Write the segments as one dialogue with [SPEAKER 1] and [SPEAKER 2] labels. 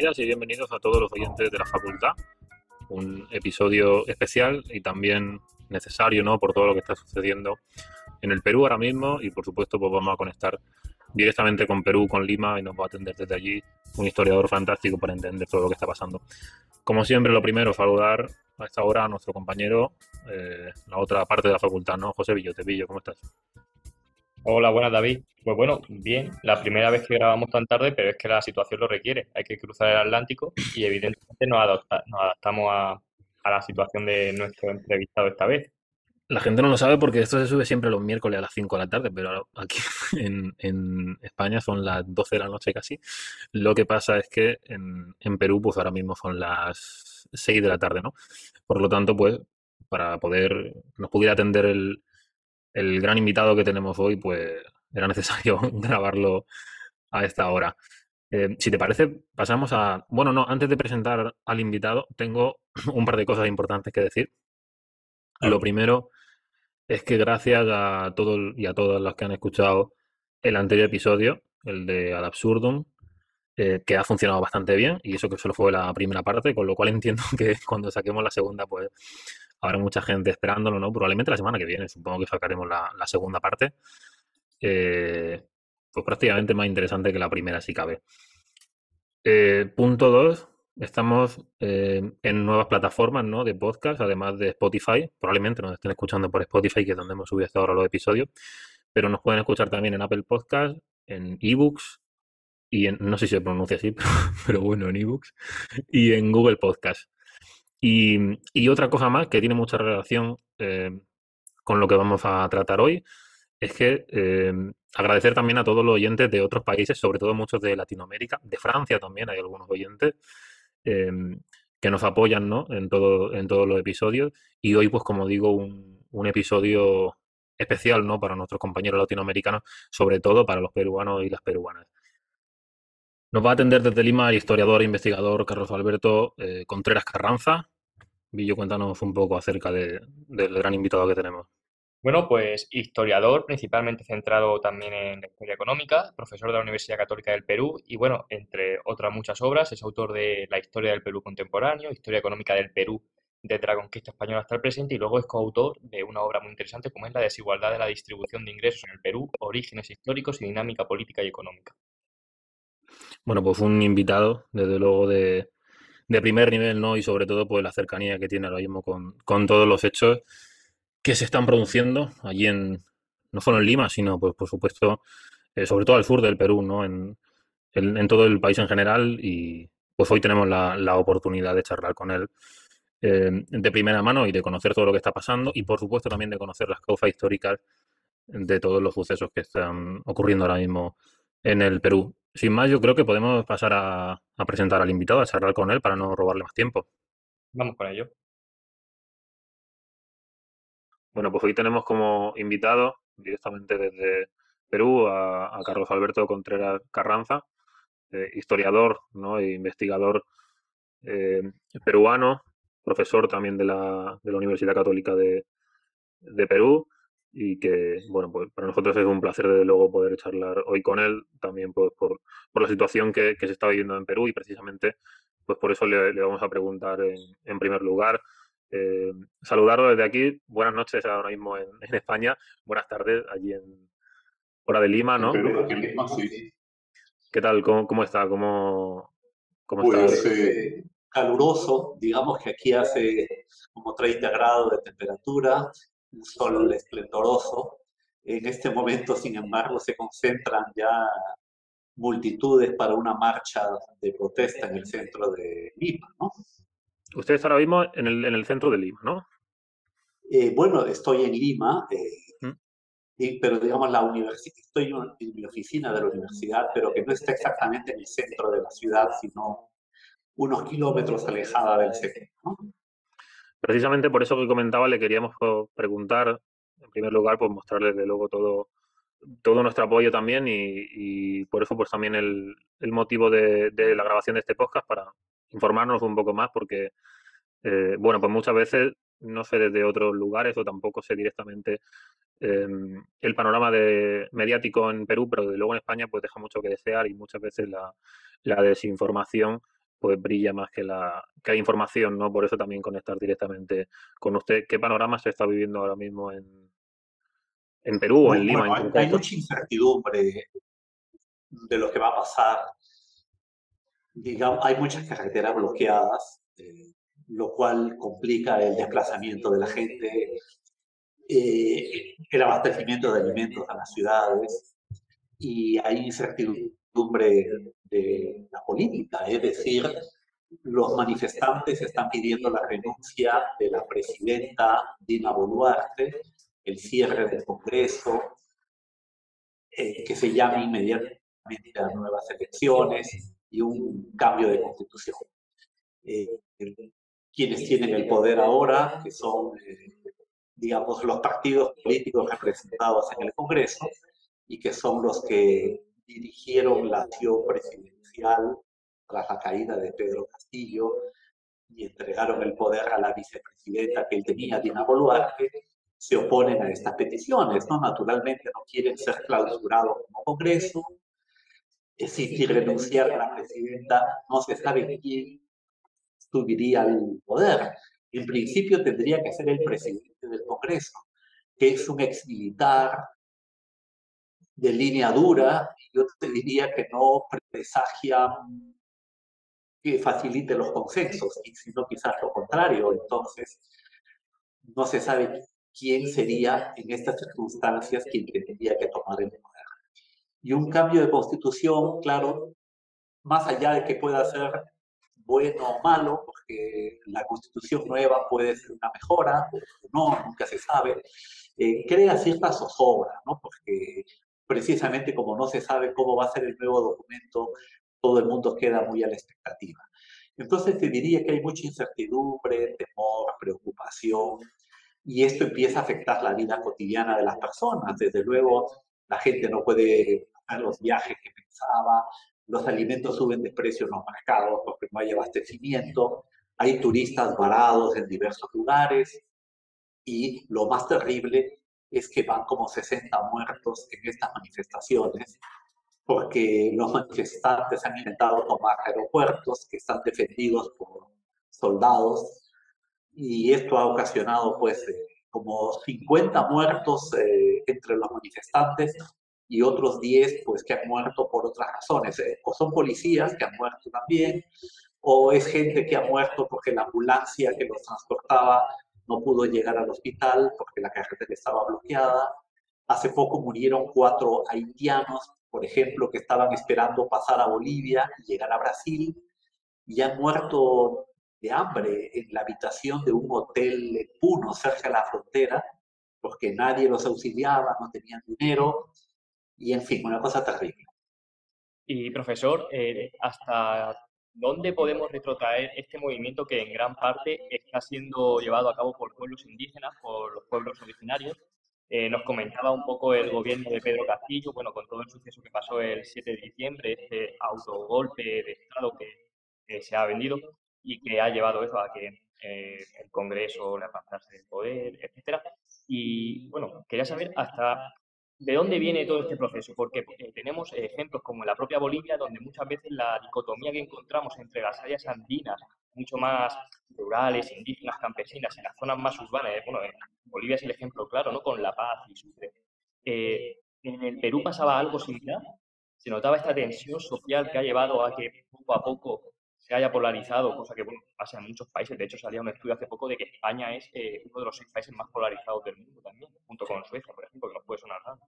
[SPEAKER 1] y bienvenidos a todos los oyentes de la facultad. Un episodio especial y también necesario, ¿no? Por todo lo que está sucediendo en el Perú ahora mismo y por supuesto pues vamos a conectar directamente con Perú, con Lima y nos va a atender desde allí un historiador fantástico para entender todo lo que está pasando. Como siempre, lo primero, saludar a esta hora a nuestro compañero, eh, la otra parte de la facultad, ¿no? José Villote. Villo, ¿cómo estás?
[SPEAKER 2] Hola, buenas David. Pues bueno, bien, la primera vez que grabamos tan tarde, pero es que la situación lo requiere. Hay que cruzar el Atlántico y evidentemente nos, adaptamos a, la situación de nuestro entrevistado esta vez.
[SPEAKER 1] La gente no lo sabe porque esto se sube siempre los miércoles a las 5 de la tarde, pero aquí en, España son las 12 de la noche casi. Lo que pasa es que en, en, Perú, pues ahora mismo son las 6 de la tarde, ¿no? Por lo tanto, pues para poder, nos pudiera atender el, el gran invitado que tenemos hoy, pues era necesario grabarlo a esta hora. Eh, si te parece, pasamos a... Bueno, no, antes de presentar al invitado, tengo un par de cosas importantes que decir. Lo primero es que gracias a todos y a todas las que han escuchado el anterior episodio, el de Ad Absurdum, eh, que ha funcionado bastante bien, y eso que solo fue la primera parte, con lo cual entiendo que cuando saquemos la segunda, pues habrá mucha gente esperándolo, ¿no? Probablemente la semana que viene, supongo que sacaremos la, segunda parte. Eh, pues prácticamente más interesante que la primera, si cabe. Eh, punto dos, estamos eh, en nuevas plataformas ¿no? de podcast, además de Spotify. Probablemente nos estén escuchando por Spotify, que es donde hemos subido hasta ahora los episodios. Pero nos pueden escuchar también en Apple Podcast, en eBooks y en, no sé si se pronuncia así, pero, bueno, en eBooks y en Google Podcast. Y, otra cosa más que tiene mucha relación eh, con lo que vamos a tratar hoy es que eh, agradecer también a todos los oyentes de otros países, sobre todo muchos de Latinoamérica, de Francia también hay algunos oyentes eh, que nos apoyan ¿no? en, todo, en todos los episodios. Y hoy, pues como digo, un, un episodio especial ¿no? para nuestros compañeros latinoamericanos, sobre todo para los peruanos y las peruanas. Nos va a atender desde Lima el historiador e investigador Carlos Alberto Contreras Carranza. Villo, cuéntanos un poco acerca del gran invitado que tenemos.
[SPEAKER 2] Bueno, pues historiador, principalmente centrado también en la historia económica, profesor de la Universidad Católica del Perú y, bueno, entre otras muchas obras, es autor de La historia del Perú contemporáneo, Historia económica del Perú desde la conquista española hasta el presente y luego es coautor de una obra muy interesante como es La desigualdad de la distribución de ingresos en el Perú, orígenes históricos y dinámica política y económica.
[SPEAKER 1] Bueno, pues un invitado, desde luego, de, primer nivel, ¿no? Y sobre todo, pues la cercanía que tiene ahora mismo con, todos los hechos que se están produciendo allí en, no solo en Lima, sino, pues, por supuesto, eh, sobre todo al sur del Perú, ¿no? En, en, todo el país en general y pues hoy tenemos la, oportunidad de charlar con él eh, de primera mano y de conocer todo lo que está pasando y, por supuesto, también de conocer las causas históricas de todos los sucesos que están ocurriendo ahora mismo en el Perú. Sin más, yo creo que podemos pasar a, presentar al invitado, a charlar con él para no robarle más tiempo.
[SPEAKER 2] Vamos con ello.
[SPEAKER 1] Bueno, pues hoy tenemos como invitado directamente desde Perú a, Carlos Alberto Contreras Carranza, eh, historiador ¿no? e investigador eh, peruano, profesor también de la, de la Universidad Católica de, de Perú y que, bueno, pues para nosotros es un placer desde luego poder charlar hoy con él, también pues, por, por la situación que, se está viviendo en Perú y precisamente pues por eso le, vamos a preguntar en, en primer lugar. Eh, saludarlo desde aquí, buenas noches ahora mismo en, España, buenas tardes allí en hora de Lima, ¿no? ¿Qué tal? ¿Cómo, cómo está? ¿Cómo,
[SPEAKER 3] cómo pues, eh, caluroso, digamos que aquí hace como 30 grados de temperatura, un sol esplendoroso. En este momento, sin embargo, se concentran ya multitudes para una marcha de protesta en el centro de Lima, ¿no?
[SPEAKER 1] Usted está ahora mismo en el, en el centro de Lima, ¿no?
[SPEAKER 3] Eh, bueno, estoy en Lima, eh, ¿Mm? pero digamos la universidad, estoy en mi oficina de la universidad, pero que no está exactamente en el centro de la ciudad, sino unos kilómetros alejada del centro. ¿no?
[SPEAKER 1] Precisamente por eso que comentaba, le queríamos preguntar, en primer lugar, pues mostrarles de luego todo, todo nuestro apoyo también y, por eso pues también el, motivo de, la grabación de este podcast para informarnos un poco más porque, eh, bueno, pues muchas veces no sé desde otros lugares o tampoco sé directamente em, el panorama de, mediático en Perú, pero de luego en España pues deja mucho que desear y muchas veces la, la desinformación pues brilla más que la que hay información, ¿no? Por eso también conectar directamente con usted. ¿Qué panorama se está viviendo ahora mismo en, en Perú o en Lima?
[SPEAKER 3] hay, hay, mucha incertidumbre de lo que va a pasar. Digamos, hay muchas carreteras bloqueadas, eh, lo cual complica el desplazamiento de la gente, eh, el abastecimiento de alimentos a las ciudades y hay incertidumbre de la política, es decir, los manifestantes están pidiendo la renuncia de la presidenta Dina Boluarte, el cierre del Congreso, eh, que se llame inmediatamente a nuevas elecciones y un cambio de constitución. Eh, quienes tienen el poder ahora, que son, eh, digamos, los partidos políticos representados en el Congreso y que son los que dirigieron la acción presidencial tras la caída de Pedro Castillo y entregaron el poder a la vicepresidenta que él tenía, Dina Boluarte, se oponen a estas peticiones, ¿no? Naturalmente no quieren ser clausurados como Congreso, si renunciar a la presidenta, no se sabe quién subiría al poder. En principio tendría que ser el presidente del Congreso, que es un ex militar de línea dura, yo te diría que no presagia que facilite los consensos, sino quizás lo contrario. Entonces, no se sabe quién sería en estas circunstancias quien tendría que tomar el poder. Y un cambio de constitución, claro, más allá de que pueda ser bueno o malo, porque la constitución nueva puede ser una mejora, o no, nunca se sabe, eh, crea cierta zozobra, ¿no? Porque precisamente como no se sabe cómo va a ser el nuevo documento, todo el mundo queda muy a la expectativa. Entonces te diría que hay mucha incertidumbre, temor, preocupación, y esto empieza a afectar la vida cotidiana de las personas. Desde luego, la gente no puede hacer los viajes que pensaba, los alimentos suben de precio en los mercados porque no hay abastecimiento, hay turistas varados en diversos lugares, y lo más terrible es que van como 60 muertos en estas manifestaciones porque los manifestantes han intentado tomar aeropuertos que están defendidos por soldados y esto ha ocasionado pues eh, como 50 muertos eh, entre los manifestantes y otros 10 pues que han muerto por otras razones, eh, o son policías que han muerto también, o es gente que ha muerto porque la ambulancia que los transportaba no pudo llegar al hospital porque la carretera estaba bloqueada. Hace poco murieron cuatro haitianos por ejemplo, que estaban esperando pasar a Bolivia y llegar a Brasil y han muerto de hambre en la habitación de un hotel en Puno, cerca de la frontera, porque nadie los auxiliaba, no tenían dinero y, en fin, una cosa terrible.
[SPEAKER 2] Y, profesor, eh, ¿hasta dónde podemos retrotraer este movimiento que en gran parte está siendo llevado a cabo por pueblos indígenas, por los pueblos originarios, eh, nos comentaba un poco el gobierno de Pedro Castillo, bueno, con todo el suceso que pasó el 7 de diciembre, este autogolpe de Estado que, se ha vendido y que ha llevado eso a que eh, el Congreso le apartase del poder, etcétera. Y bueno, quería saber hasta de dónde viene todo este proceso, porque eh, tenemos ejemplos como en la propia Bolivia, donde muchas veces la dicotomía que encontramos entre las áreas andinas mucho más rurales, indígenas, campesinas, en las zonas más urbanas. Eh, bueno, Bolivia es el ejemplo claro, ¿no? Con La Paz y Sucre. Eh, en el Perú pasaba algo similar. Se notaba esta tensión social que ha llevado a que poco a poco se haya polarizado, cosa que bueno, pasa en muchos países. De hecho, salía un estudio hace poco de que España es eh, uno de los seis países más polarizados del mundo también, junto con Suecia, por ejemplo, que nos puede sonar raro.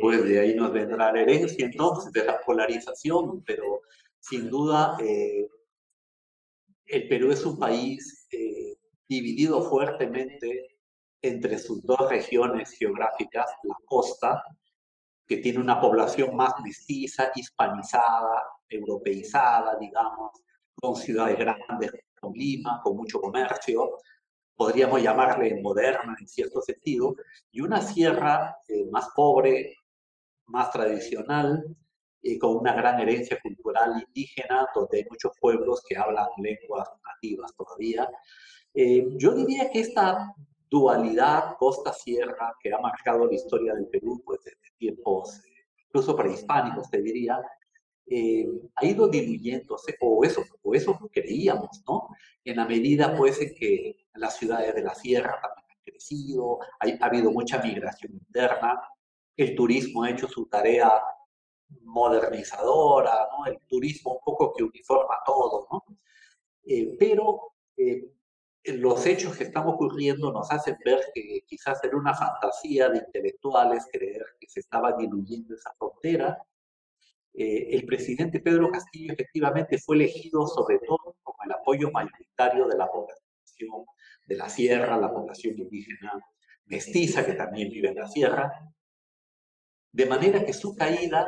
[SPEAKER 3] pues de ahí nos vendrá la herencia entonces de la polarización, pero sin duda el Perú es un país eh, dividido fuertemente entre sus dos regiones geográficas, la costa, que tiene una población más mestiza, hispanizada, europeizada, digamos, con ciudades grandes con Lima, con mucho comercio, podríamos llamarle moderna en cierto sentido, y una sierra eh, más pobre, más tradicional, y con una gran herencia cultural indígena, donde hay muchos pueblos que hablan lenguas nativas todavía. Eh, yo diría que esta dualidad costa-sierra que ha marcado la historia del Perú pues, desde tiempos eh, incluso prehispánicos, te diría, eh, ha ido diluyéndose, o eso, o eso creíamos, ¿no? En la medida, pues, en que las ciudades de la sierra también han crecido, ha habido mucha migración interna, el turismo ha hecho su tarea modernizadora, ¿no? El turismo un poco que uniforma todo, ¿no? Eh, pero eh, los hechos que están ocurriendo nos hacen ver que quizás era una fantasía de intelectuales creer que se estaba diluyendo esa frontera. Eh, el presidente Pedro Castillo efectivamente fue elegido sobre todo con el apoyo mayoritario de la población de la sierra, la población indígena mestiza que también vive en la sierra, de manera que su caída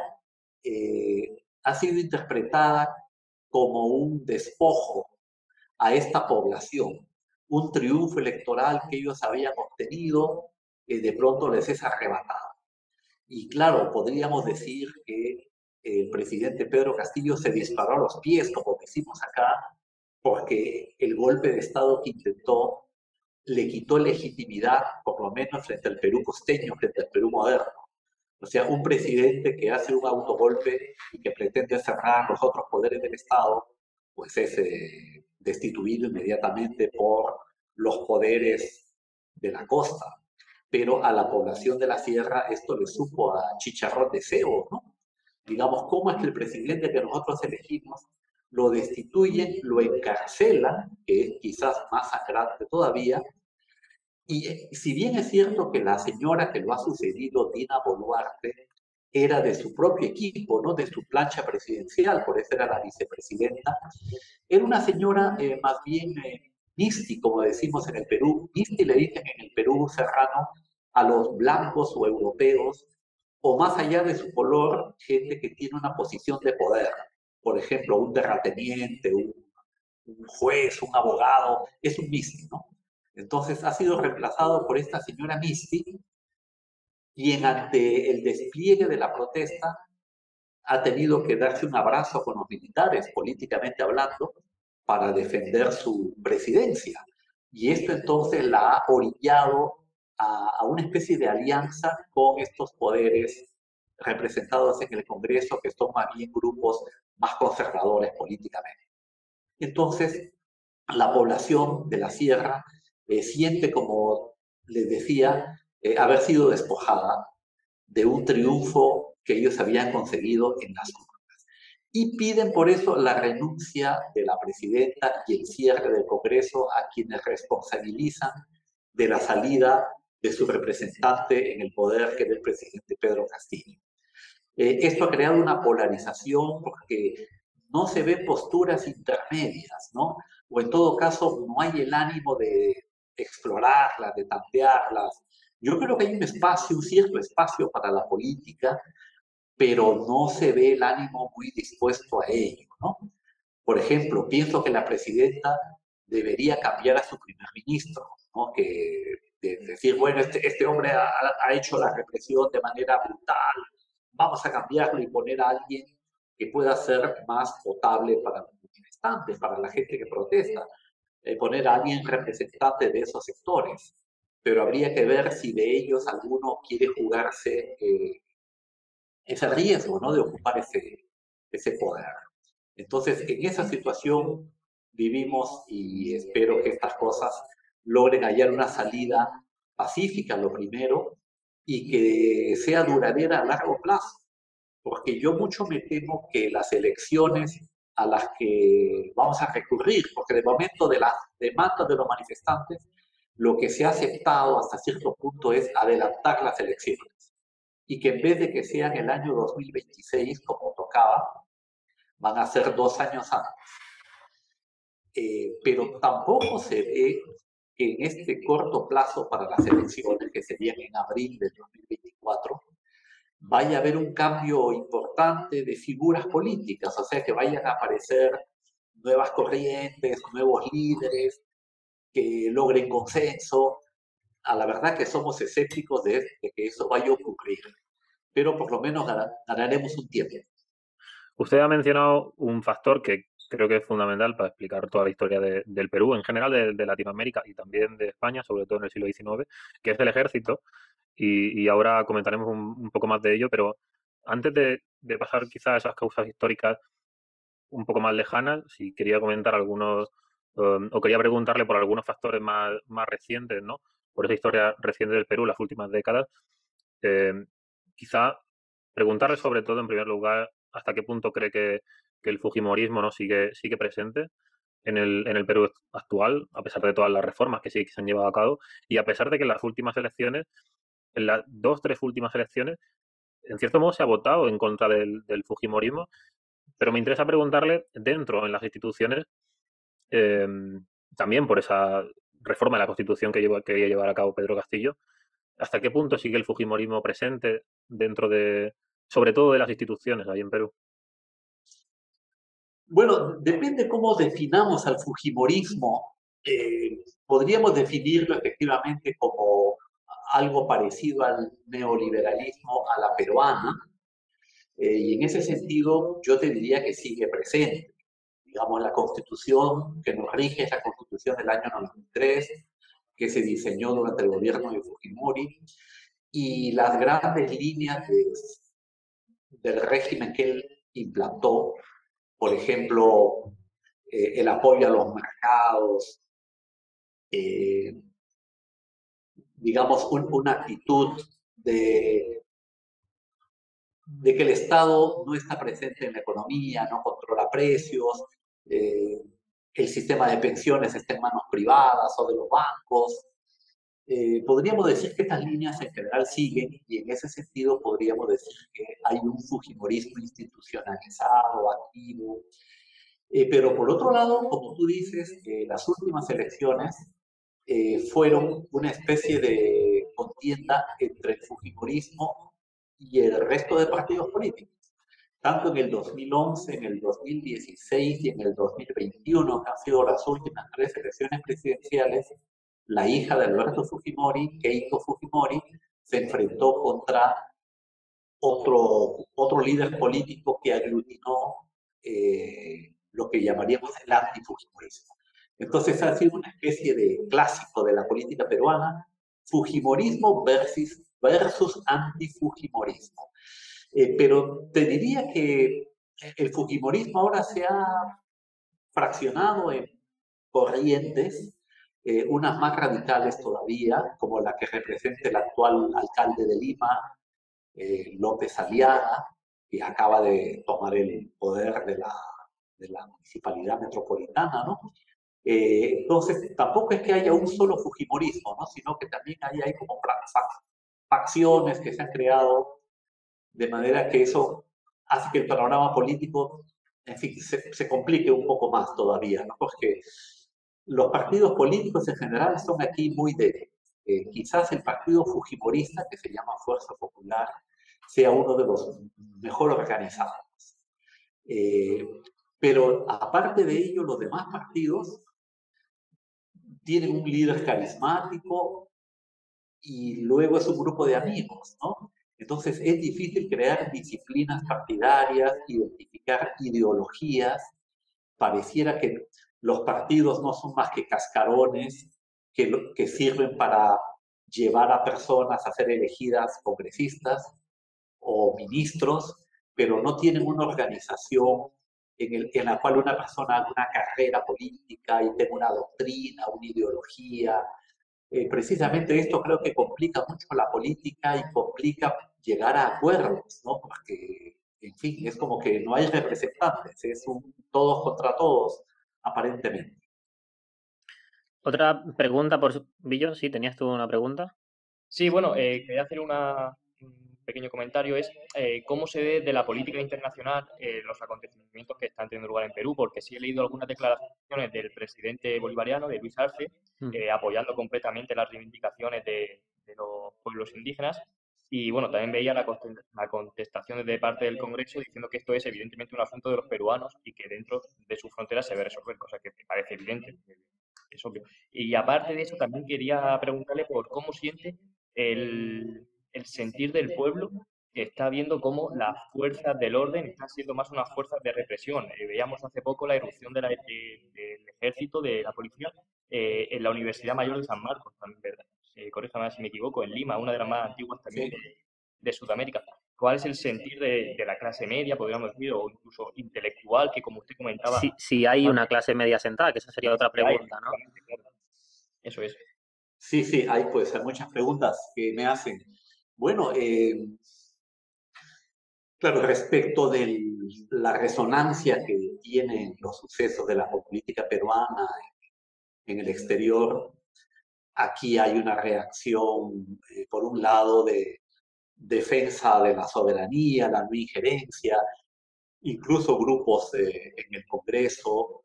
[SPEAKER 3] eh, ha sido interpretada como un despojo a esta población, un triunfo electoral que ellos habían obtenido, que de pronto les es arrebatado. Y claro, podríamos decir que el presidente Pedro Castillo se disparó a los pies, como decimos acá, porque el golpe de Estado que intentó le quitó legitimidad, por lo menos frente al Perú costeño, frente al Perú moderno. O sea, un presidente que hace un autogolpe y que pretende cerrar los otros poderes del Estado, pues es eh, destituido inmediatamente por los poderes de la costa. Pero a la población de la sierra esto le supo a chicharrón de cebo, ¿no? Digamos, ¿cómo es que el presidente que nosotros elegimos lo destituyen, lo encarcelan, que es quizás más sangrante todavía, y eh, si bien es cierto que la señora que lo ha sucedido, Dina Boluarte, era de su propio equipo, no de su plancha presidencial, por eso era la vicepresidenta, era una señora eh, más bien eh, misti, como decimos en el Perú. Misti le dicen en el Perú serrano a los blancos o europeos, o más allá de su color, gente que tiene una posición de poder. Por ejemplo, un terrateniente, un, juez, un abogado, es un misti, ¿no? Entonces ha sido reemplazado por esta señora Misty, quien ante el despliegue de la protesta ha tenido que darse un abrazo con los militares, políticamente hablando, para defender su presidencia. Y esto entonces la ha orillado a, a, una especie de alianza con estos poderes representados en el Congreso, que son más bien grupos más conservadores políticamente. Entonces, la población de la sierra eh, siente, como les decía, eh, haber sido despojada de un triunfo que ellos habían conseguido en las urnas. Y piden por eso la renuncia de la presidenta y el cierre del Congreso a quienes responsabilizan de la salida de su representante en el poder, que era el presidente Pedro Castillo. Eh, esto ha creado una polarización porque no se ven posturas intermedias, ¿no? O en todo caso, no hay el ánimo de explorarlas, de tantearlas. Yo creo que hay un espacio, un cierto espacio para la política, pero no se ve el ánimo muy dispuesto a ello, ¿no? Por ejemplo, pienso que la presidenta debería cambiar a su primer ministro, ¿no? Que de decir, bueno, este, este hombre ha, ha, hecho la represión de manera brutal, vamos a cambiarlo y poner a alguien que pueda ser más potable para los manifestantes, para la gente que protesta. Eh, poner a alguien representante de esos sectores, pero habría que ver si de ellos alguno quiere jugarse eh, ese riesgo ¿no? de ocupar ese, ese poder. Entonces, en esa situación vivimos y espero que estas cosas logren hallar una salida pacífica, lo primero, y que sea duradera a largo plazo. Porque yo mucho me temo que las elecciones a las que vamos a recurrir, porque de momento de las demandas de los manifestantes, lo que se ha aceptado hasta cierto punto es adelantar las elecciones y que en vez de que sean el año 2026 como tocaba, van a ser dos años antes. Eh, pero tampoco se ve que en este corto plazo para las elecciones, que serían en abril del 2024, vaya a haber un cambio importante de figuras políticas, o sea, que vayan a aparecer nuevas corrientes, nuevos líderes, que logren consenso. A la verdad que somos escépticos de, que eso vaya a ocurrir, pero por lo menos ganaremos un tiempo.
[SPEAKER 1] Usted ha mencionado un factor que creo que es fundamental para explicar toda la historia del Perú, en general de, de, Latinoamérica y también de España, sobre todo en el siglo XIX, que es el ejército y, ahora comentaremos un, poco más de ello, pero antes de, pasar quizás a esas causas históricas un poco más lejanas, si quería comentar algunos, um, o quería preguntarle por algunos factores más, más recientes, ¿no? Por esa historia reciente del Perú, las últimas décadas. Eh, quizá preguntarle sobre todo, en primer lugar, hasta qué punto cree que, el Fujimorismo no sigue, sigue presente en el, en el Perú actual, a pesar de todas las reformas que sí que se han llevado a cabo, y a pesar de que en las últimas elecciones, en las dos, tres últimas elecciones, en cierto modo se ha votado en contra del, Fujimorismo, pero me interesa preguntarle, dentro en las instituciones, em, también por esa reforma de la Constitución que quería llevar a cabo Pedro Castillo, ¿hasta qué punto sigue el Fujimorismo presente dentro de, sobre todo de las instituciones ahí en Perú?
[SPEAKER 3] Bueno, depende cómo definamos al Fujimorismo. Eh, podríamos definirlo efectivamente como algo parecido al neoliberalismo a la peruana, eh, y en ese sentido yo te diría que sigue presente. Digamos, la constitución que nos rige es la constitución del año 93, que se diseñó durante el gobierno de Fujimori, y las grandes líneas del régimen que él implantó, por ejemplo, eh, el apoyo a los mercados, eh, digamos, una actitud de, de que el Estado no está presente en la economía, no controla precios, eh, el sistema de pensiones está en manos privadas o de los bancos. Eh, podríamos decir que estas líneas en general siguen y en ese sentido podríamos decir que hay un fujimorismo institucionalizado, activo. Eh, pero por otro lado, como tú dices, las últimas elecciones eh, fueron una especie de contienda entre el Fujimorismo y el resto de partidos políticos. Tanto en el 2011, en el 2016 y en el 2021, que han sido las últimas tres elecciones presidenciales, la hija de Alberto Fujimori, Keiko Fujimori, se enfrentó contra otro, otro líder político que aglutinó eh, lo que llamaríamos el antifujimorismo. Entonces ha sido una especie de clásico de la política peruana, Fujimorismo versus, versus antifujimorismo. Eh, pero te diría que el Fujimorismo ahora se ha fraccionado en corrientes, eh, unas más radicales todavía, como la que representa el actual alcalde de Lima, eh, López Aliaga, que acaba de tomar el poder de la, de la municipalidad metropolitana, ¿no? Eh, entonces, tampoco es que haya un solo Fujimorismo, ¿no? sino que también hay, hay como facciones que se han creado de manera que eso hace que el panorama político, en fin, se, se complique un poco más todavía, ¿no? porque los partidos políticos en general son aquí muy débiles. Eh, quizás el partido fujimorista, que se llama Fuerza Popular, sea uno de los mejor organizados. Eh, pero aparte de ello, los demás partidos tienen un líder carismático y luego es un grupo de amigos, ¿no? Entonces es difícil crear disciplinas partidarias, identificar ideologías. Pareciera que los partidos no son más que cascarones que, sirven para llevar a personas a ser elegidas congresistas o ministros, pero no tienen una organización en, la cual una persona haga una carrera política y tenga una doctrina, una ideología. Eh, precisamente esto creo que complica mucho la política y complica llegar a acuerdos, ¿no? Porque, en fin, es como que no hay representantes, es un todos contra todos, aparentemente.
[SPEAKER 1] Otra pregunta por Billo, sí, tenías tú una pregunta.
[SPEAKER 2] Sí, bueno, eh, quería hacer una, pequeño comentario es eh, cómo se ve de la política internacional eh, los acontecimientos que están teniendo lugar en Perú, porque sí he leído algunas declaraciones del presidente bolivariano, de Luis Arce, mm. eh, apoyando completamente las reivindicaciones de, los pueblos indígenas. Y bueno, también veía la, contestación de parte del Congreso diciendo que esto es evidentemente un asunto de los peruanos y que dentro de sus fronteras se debe resolver, cosa que me parece evidente, es obvio. Y aparte de eso, también quería preguntarle por cómo siente el, el sentir del pueblo que está viendo cómo las fuerzas del orden están siendo más unas fuerzas de represión. Eh, veíamos hace poco la erupción del ejército, de la policía, eh, en la Universidad Mayor de San Marcos, también, ¿verdad? Eh, si me equivoco, en Lima, una de las más antiguas también de, Sudamérica. cuál es el sentir de, la clase media, podríamos decir, o incluso intelectual, que como usted comentaba...
[SPEAKER 4] Si, si hay una clase media sentada, que esa sería otra pregunta, ¿no?
[SPEAKER 2] Eso es.
[SPEAKER 3] Sí, sí, hay pues hay muchas preguntas que me hacen. Bueno, eh, claro, respecto de la resonancia que tienen los sucesos de la política peruana en el exterior, aquí hay una reacción, eh, por un lado, de defensa de la soberanía, la no injerencia, incluso grupos eh, en el Congreso,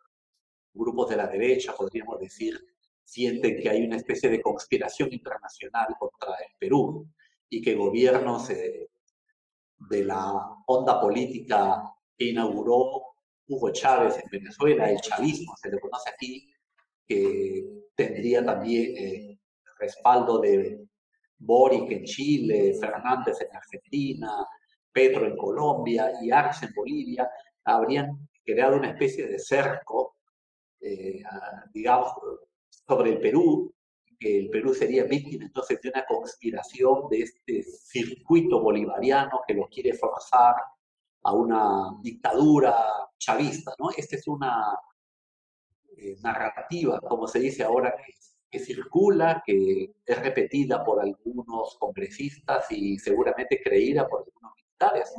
[SPEAKER 3] grupos de la derecha, podríamos decir, sienten que hay una especie de conspiración internacional contra el Perú y que gobiernos eh, de la onda política que inauguró Hugo Chávez en Venezuela, el chavismo se le conoce aquí, que tendría también eh, respaldo de Boric en Chile, Fernández en Argentina, Petro en Colombia y Arce en Bolivia, habrían creado una especie de cerco, eh, digamos, sobre el Perú, que el Perú sería víctima entonces de una conspiración de este circuito bolivariano que lo quiere forzar a una dictadura chavista, ¿no? Esta es una eh, narrativa, como se dice ahora, que, circula, que es repetida por algunos congresistas y seguramente creída por algunos militares,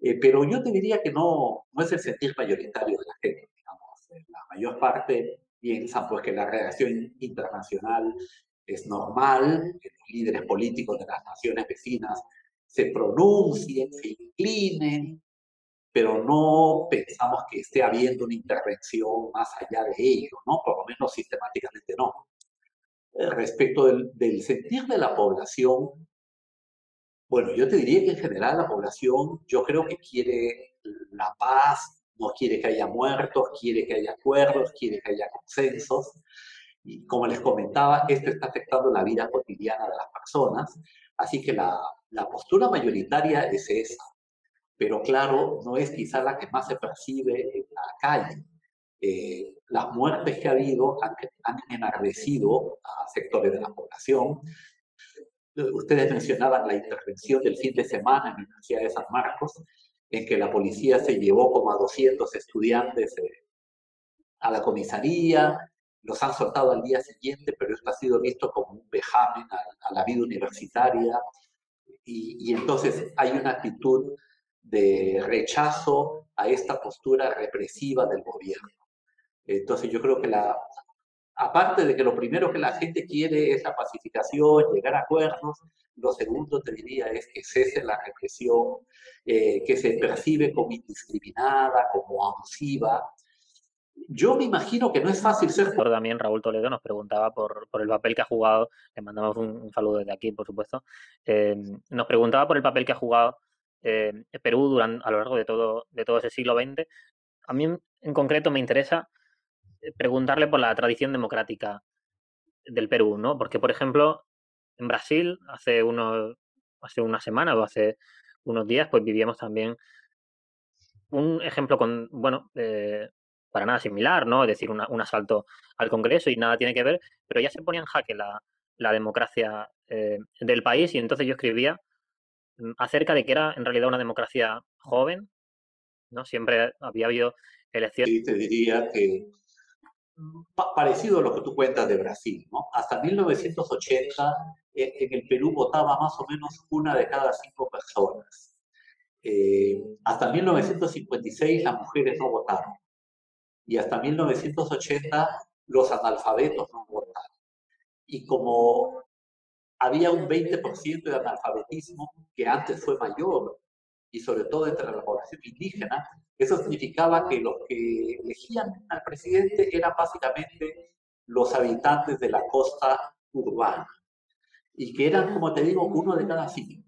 [SPEAKER 3] eh, pero yo te diría que no, no es el sentir mayoritario de la gente, digamos. La mayor parte piensan pues que la reacción internacional es normal, que los líderes políticos de las naciones vecinas se pronuncien, se inclinen, pero no pensamos que esté habiendo una intervención más allá de ello, ¿no? Por lo menos sistemáticamente no. Eh, respecto del, del sentir de la población, bueno, yo te diría que en general la población, yo creo que quiere la paz, no quiere que haya muertos, quiere que haya acuerdos, quiere que haya consensos. Y como les comentaba, esto está afectando la vida cotidiana de las personas, así que la, la postura mayoritaria es esa. Pero claro, no es quizá la que más se percibe en la calle. Eh, las muertes que ha habido han, han enardecido a sectores de la población. Ustedes mencionaban la intervención del fin de semana en la Universidad de San Marcos en que la policía se llevó como a 200 estudiantes eh, a la comisaría, los han soltado al día siguiente, pero esto ha sido visto como un vejamen a, la vida universitaria y, y, entonces hay una actitud de rechazo a esta postura represiva del gobierno. Entonces yo creo que la, aparte de que lo primero que la gente quiere es la pacificación, llegar a acuerdos, lo segundo, te diría, es que cese la represión, eh, que se percibe como indiscriminada, como abusiva. Yo me imagino que no es fácil ser...
[SPEAKER 4] También Raúl Toledo nos preguntaba por, por el papel que ha jugado, le mandamos un, saludo desde aquí, por supuesto, eh, nos preguntaba por el papel que ha jugado eh, Perú durante, a lo largo de todo, de todo ese siglo XX. A mí en concreto me interesa preguntarle por la tradición democrática del Perú, ¿no? Porque, por ejemplo, en Brasil hace, unos, hace una semana o hace unos días, pues vivíamos también un ejemplo con, bueno, eh, para nada similar, ¿no? Es decir, un asalto al Congreso y nada tiene que ver, pero ya se ponía en jaque la, la democracia eh, del país y entonces yo escribía acerca de que era en realidad una democracia joven, ¿no? Siempre había habido elecciones.
[SPEAKER 3] Sí, te diría que parecido a lo que tú cuentas de Brasil, ¿no? Hasta 1980 eh, en el Perú votaba más o menos una de cada cinco personas. Eh, hasta 1956 las mujeres no votaron y hasta 1980 los analfabetos no votaron. Y como había un 20% de analfabetismo que antes fue mayor y sobre todo entre la población indígena, eso significaba que los que elegían al presidente eran básicamente los habitantes de la costa urbana y que eran, como te digo, uno de cada cinco.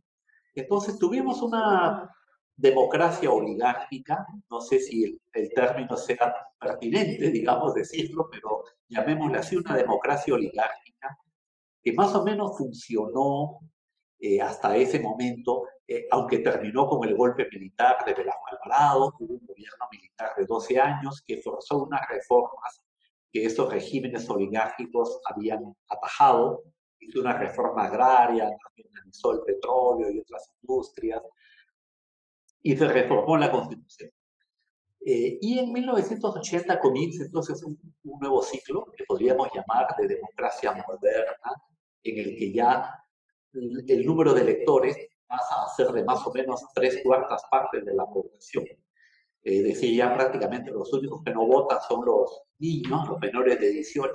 [SPEAKER 3] Entonces tuvimos una democracia oligárquica, no sé si el, el, término sea pertinente, digamos, decirlo, pero llamémosle así una democracia oligárquica, que más o menos funcionó eh, hasta ese momento, eh, aunque terminó con el golpe militar de Velasco Alvarado, hubo un gobierno militar de 12 años que forzó unas reformas que esos regímenes oligárquicos habían atajado, hizo una reforma agraria, nacionalizó el petróleo y otras industrias, y se reformó la Constitución. Eh, y en 1980 comienza entonces un, un, nuevo ciclo que podríamos llamar de democracia moderna, en el que ya el, número de electores pasa a ser de más o menos tres cuartas partes de la población. Es eh, decir, ya prácticamente los únicos que no votan son los niños, los menores de 18,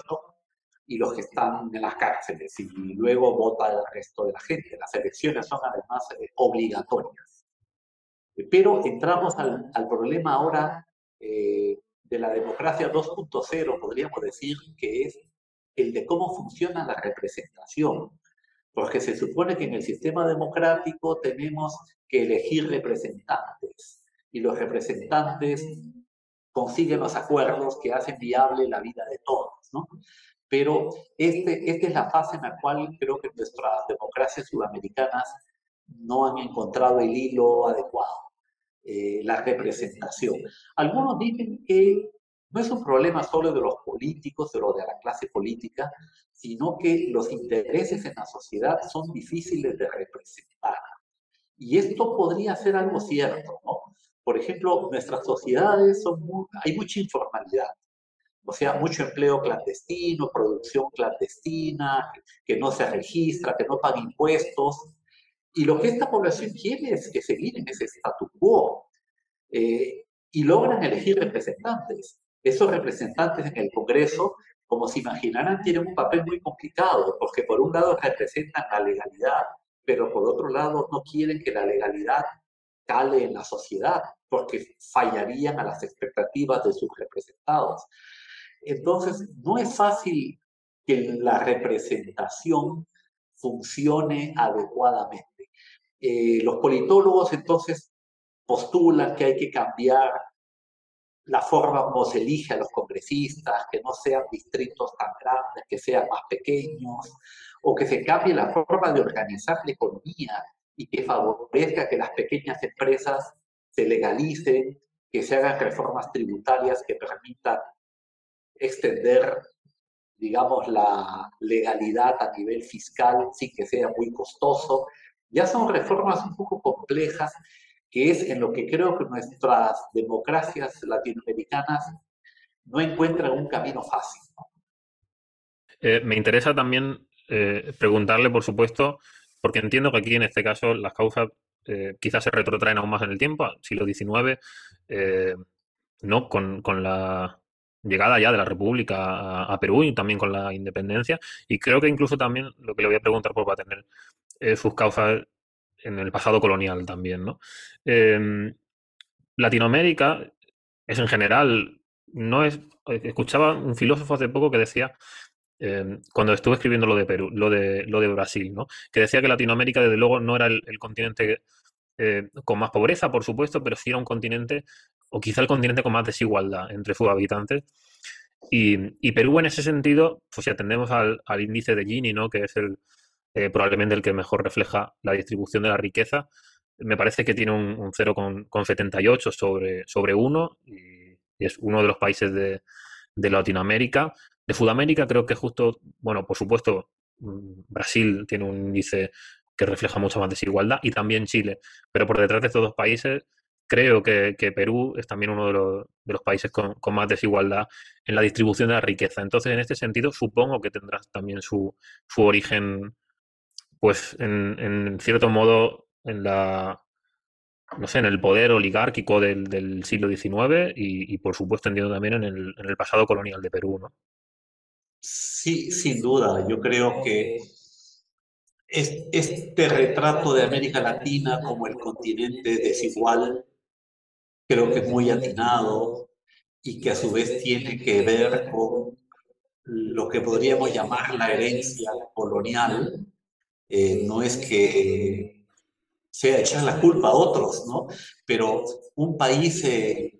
[SPEAKER 3] y los que están en las cárceles, y luego vota el resto de la gente. Las elecciones son además eh, obligatorias. Pero entramos al, al problema ahora eh, de la democracia 2.0, podríamos decir, que es el de cómo funciona la representación. Porque se supone que en el sistema democrático tenemos que elegir representantes y los representantes consiguen los acuerdos que hacen viable la vida de todos, ¿no? Pero este, esta es la fase en la cual creo que nuestras democracias sudamericanas no han encontrado el hilo adecuado, eh, la representación. Algunos dicen que no es un problema solo de los políticos, de de la clase política, sino que los intereses en la sociedad son difíciles de representar. Y esto podría ser algo cierto, ¿no? Por ejemplo, nuestras sociedades son hay mucha informalidad, o sea, mucho empleo clandestino, producción clandestina, que no se registra, que no paga impuestos. Y lo que esta población quiere es que seguir en ese statu quo. Eh, y logran elegir representantes. Esos representantes en el Congreso, como se imaginarán, tienen un papel muy complicado, porque por un lado representan la legalidad, pero por otro lado no quieren que la legalidad cale en la sociedad, porque fallarían a las expectativas de sus representados. Entonces, no es fácil que la representación funcione adecuadamente. Eh, los politólogos entonces postulan que hay que cambiar la forma como se elige a los congresistas, que no sean distritos tan grandes, que sean más pequeños, o que se cambie la forma de organizar la economía y que favorezca que las pequeñas empresas se legalicen, que se hagan reformas tributarias que permitan extender, digamos, la legalidad a nivel fiscal sin que sea muy costoso. Ya son reformas un poco complejas, que es en lo que creo que nuestras democracias latinoamericanas no encuentran un camino fácil.
[SPEAKER 1] Eh, me interesa también eh, preguntarle, por supuesto, porque entiendo que aquí en este caso las causas eh, quizás se retrotraen aún más en el tiempo, siglo XIX, ¿no? Con, con, la llegada ya de la República a, Perú y también con la independencia. Y creo que incluso también lo que le voy a preguntar pues, va a tener sus causas en el pasado colonial también, ¿no? Em, Latinoamérica es en general, no es. Escuchaba un filósofo hace poco que decía, em, cuando estuve escribiendo lo de Perú, lo de, lo de Brasil, ¿no? Que decía que Latinoamérica, desde luego, no era el, continente eh, con más pobreza, por supuesto, pero sí era un continente o quizá el continente con más desigualdad entre sus habitantes. Y, Perú en ese sentido, pues si atendemos al, índice de Gini, ¿no? que es el, eh, probablemente el que mejor refleja la distribución de la riqueza, me parece que tiene un, un 0,78 sobre, sobre 1 y, es uno de los países de, de Latinoamérica. De Sudamérica creo que justo, bueno, por supuesto, mm, Brasil tiene un índice que refleja mucha más desigualdad y también Chile, pero por detrás de estos dos países creo que, Perú es también uno de los, países con, más desigualdad en la distribución de la riqueza. Entonces, en este sentido, supongo que tendrá también su, origen, pues, en, cierto modo, en la no sé, en el poder oligárquico del, siglo XIX y, por supuesto, entiendo también en el, en el pasado colonial de Perú, ¿no?
[SPEAKER 3] Sí, sin duda. Yo creo que este retrato de América Latina como el continente desigual creo que es muy atinado y que a su vez tiene que ver con lo que podríamos llamar la herencia colonial. Eh, no es que sea echar la culpa a otros, ¿no? Pero un país, eh,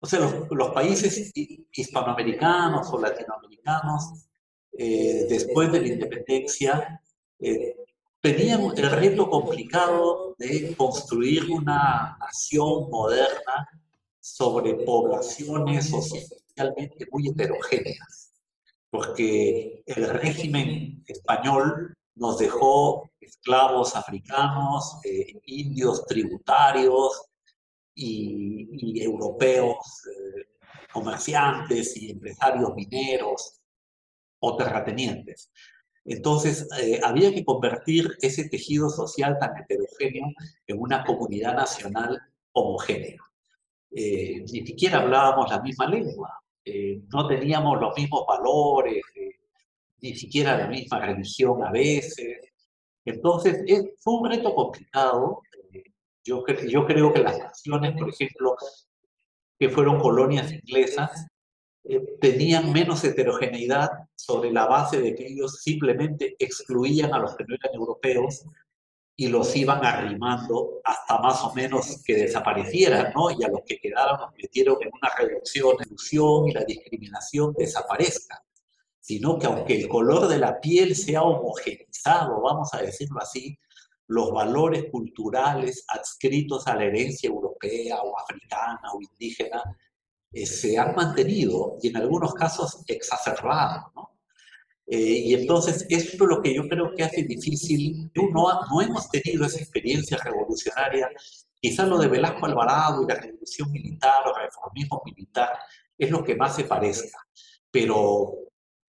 [SPEAKER 3] o sea, los, países hispanoamericanos o latinoamericanos, eh, después de la independencia, tenían el reto complicado de construir una nación moderna sobre poblaciones socialmente muy heterogéneas. porque el régimen español nos dejó esclavos africanos, eh, indios tributarios y, europeos, eh, comerciantes y empresarios mineros o terratenientes. Entonces, eh, había que convertir ese tejido social tan heterogéneo en una comunidad nacional homogénea. ni siquiera hablábamos la misma lengua, no teníamos los mismos valores, ni siquiera la misma religión a veces. Entonces, fue un reto complicado. Yo, yo creo que las naciones, por ejemplo, que fueron colonias inglesas, eh, tenían menos heterogeneidad sobre la base de que ellos simplemente excluían a los que no eran europeos y los iban arrimando hasta más o menos que desaparecieran, ¿no? Y a los que quedaron los metieron en una reducción, ilusión y la discriminación desaparezca sino que aunque el color de la piel sea homogenizado, vamos a decirlo así, los valores culturales adscritos a la herencia europea o africana o indígena eh, se han mantenido y en algunos casos exacerbados. ¿no? Eh, y entonces esto es lo que yo creo que hace difícil. No, no hemos tenido esa experiencia revolucionaria. Quizás lo de Velasco Alvarado y la revolución militar o reformismo militar es lo que más se parezca. Pero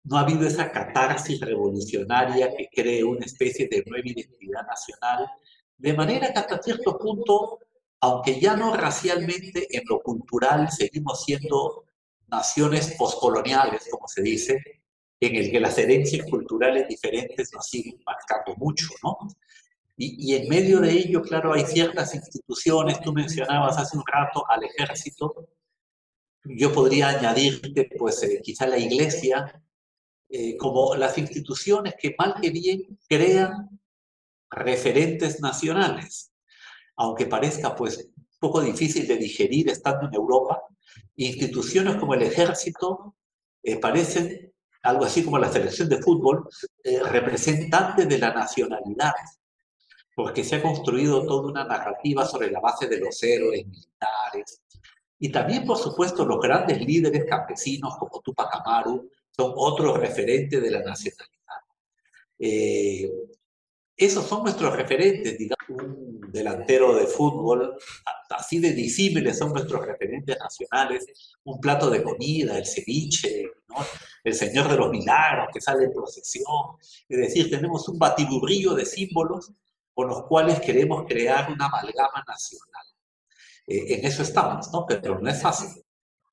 [SPEAKER 3] no ha habido esa catarsis revolucionaria que cree una especie de nueva identidad nacional, de manera que hasta cierto punto, aunque ya no racialmente, en lo cultural seguimos siendo naciones poscoloniales, como se dice, en el que las herencias culturales diferentes nos siguen marcando mucho, ¿no? Y, en medio de ello, claro, hay ciertas instituciones, tú mencionabas hace un rato al ejército, yo podría añadirte, pues, eh, quizá la iglesia, eh, como las instituciones que mal que bien crean referentes nacionales. Aunque parezca pues un poco difícil de digerir estando en Europa, instituciones como el ejército eh, parecen algo así como la selección de fútbol, eh, representantes de la nacionalidad, porque se ha construido toda una narrativa sobre la base de los héroes militares. Y también, por supuesto, los grandes líderes campesinos como Tupac Amaru, son otros referentes de la nacionalidad. Eh, esos son nuestros referentes, digamos, un delantero de fútbol, así de disímiles son nuestros referentes nacionales, un plato de comida, el ceviche, el Señor de los Milagros que sale en procesión, es decir, tenemos un batiburrillo de símbolos con los cuales queremos crear una amalgama nacional. Eh, en eso estamos, ¿no? Pero no es fácil.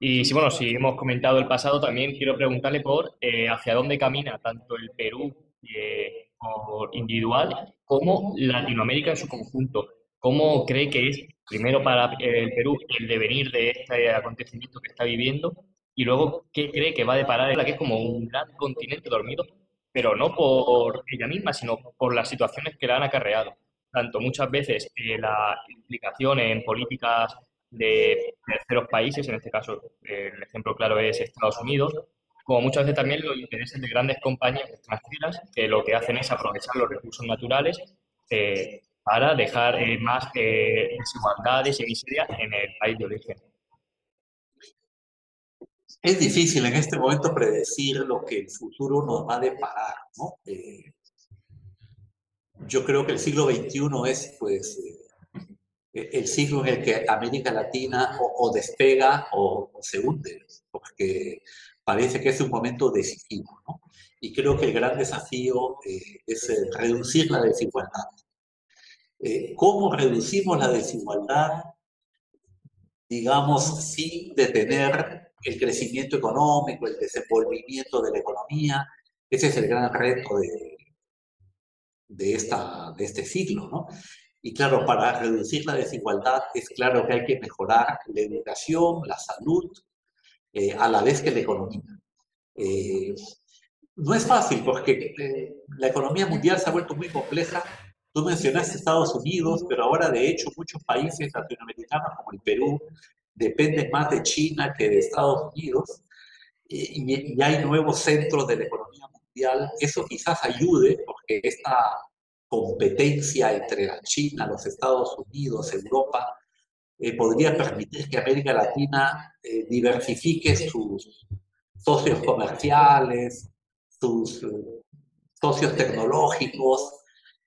[SPEAKER 2] Y si, bueno, si hemos comentado el pasado, también quiero preguntarle por eh, hacia dónde camina tanto el Perú eh, individual como Latinoamérica en su conjunto. ¿Cómo cree que es, primero para el Perú, el devenir de este acontecimiento que está viviendo? Y luego, ¿qué cree que va a deparar la que es como un gran continente dormido, pero no por ella misma, sino por las situaciones que la han acarreado? Tanto muchas veces eh, la implicación en políticas de terceros países, en este caso el ejemplo claro es Estados Unidos, como muchas veces también los intereses de grandes compañías extranjeras que lo que hacen es aprovechar los recursos naturales eh, para dejar eh, más eh, desigualdades y miseria en el país de origen.
[SPEAKER 3] Es difícil en este momento predecir lo que el futuro nos va a deparar, ¿no? yo creo que el siglo XXI es, pues, el siglo en el que América Latina o, despega o, se hunde, porque parece que es un momento decisivo. ¿no? Y creo que el gran desafío eh, es eh, reducir la desigualdad. Eh, ¿Cómo reducimos la desigualdad, digamos, sin detener el crecimiento económico, el desenvolvimiento de la economía? Ese es el gran reto de, de, esta, de este siglo, ¿no? Y claro, para reducir la desigualdad es claro que hay que mejorar la educación, la salud, eh, a la vez que la economía. Eh, no es fácil porque eh, la economía mundial se ha vuelto muy compleja. Tú mencionaste Estados Unidos, pero ahora de hecho muchos países latinoamericanos como el Perú dependen más de China que de Estados Unidos y, y hay nuevos centros de la economía mundial. Eso quizás ayude porque esta competencia entre la China, los Estados Unidos, Europa, eh, podría permitir que América Latina eh, diversifique sus socios comerciales, sus socios tecnológicos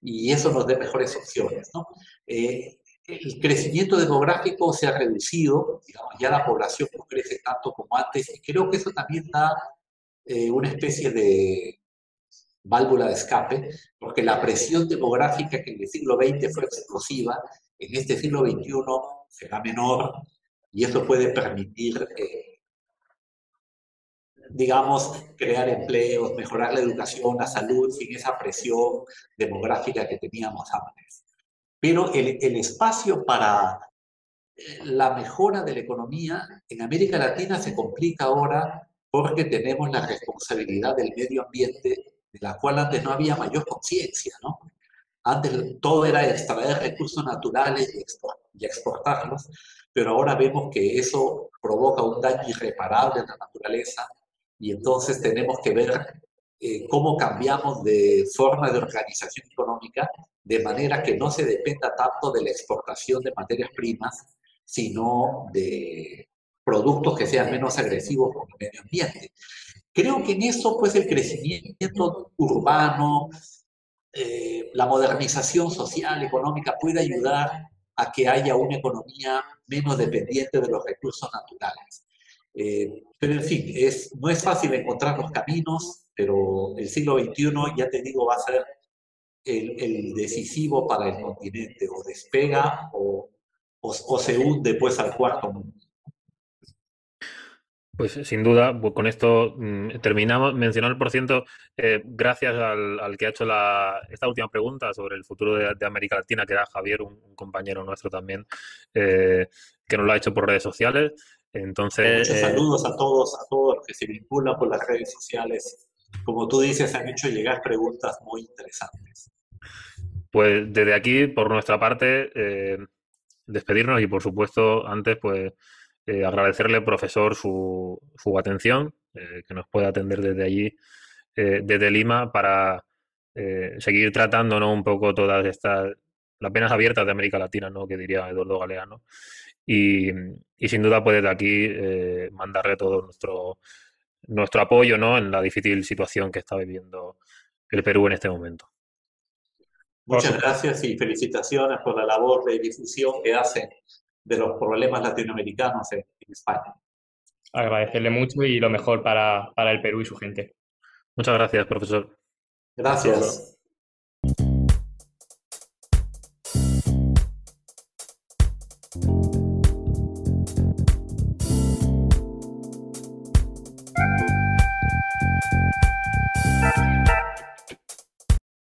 [SPEAKER 3] y eso nos dé mejores opciones. ¿no? Eh, el crecimiento demográfico se ha reducido, digamos, ya la población no crece tanto como antes, y creo que eso también da eh, una especie de válvula de escape, porque la presión demográfica que en el siglo XX fue explosiva, en este siglo XXI será menor, y eso puede permitir, eh, digamos, crear empleos, mejorar la educación, la salud, sin esa presión demográfica que teníamos antes. Pero el, el espacio para eh, la mejora de la economía en América Latina se complica ahora porque tenemos la responsabilidad del medio ambiente, de la cual antes no había mayor conciencia, ¿no? Antes todo era extraer recursos naturales y exportarlos, pero ahora vemos que eso provoca un daño irreparable en la naturaleza y entonces tenemos que ver eh, cómo cambiamos de forma de organización económica de manera que no se dependa tanto de la exportación de materias primas, sino de productos que sean menos agresivos con el medio ambiente. Creo que en eso, pues, el crecimiento urbano, eh, la modernización social, económica, puede ayudar a que haya una economía menos dependiente de los recursos naturales. Eh, pero en fin, no es fácil encontrar los caminos, pero el siglo XXI, ya te digo, va a ser el, decisivo para el continente, o despega o, o, se hunde pues al cuarto mundo.
[SPEAKER 1] Pues sin duda, pues, con esto mm, terminamos. Mencionar el porciento, eh, gracias al, que ha hecho la, esta última pregunta sobre el futuro de, América Latina, que era Javier, un, compañero nuestro también, eh, que nos lo ha hecho por redes sociales. Entonces,
[SPEAKER 3] Muchos eh, saludos a todos, a todos los que se vinculan por las redes sociales. Como tú dices, han hecho llegar preguntas muy interesantes.
[SPEAKER 1] Pues desde aquí, por nuestra parte, eh, despedirnos y por supuesto, antes, pues eh, agradecerle profesor su, su atención, que nos puede atender desde allí, desde Lima, para seguir tratando un poco todas estas, las penas abiertas de América Latina, ¿no? que diría Eduardo Galeano. Y, sin duda, pues desde aquí eh, mandarle todo nuestro, nuestro apoyo ¿no? en la difícil situación que está viviendo el Perú en este momento.
[SPEAKER 3] Muchas gracias y felicitaciones por la labor de difusión que hacen de los problemas latinoamericanos en, España.
[SPEAKER 2] Agradecerle mucho y lo mejor para, para el Perú y su gente.
[SPEAKER 1] Muchas gracias, profesor.
[SPEAKER 3] Gracias.
[SPEAKER 1] gracias.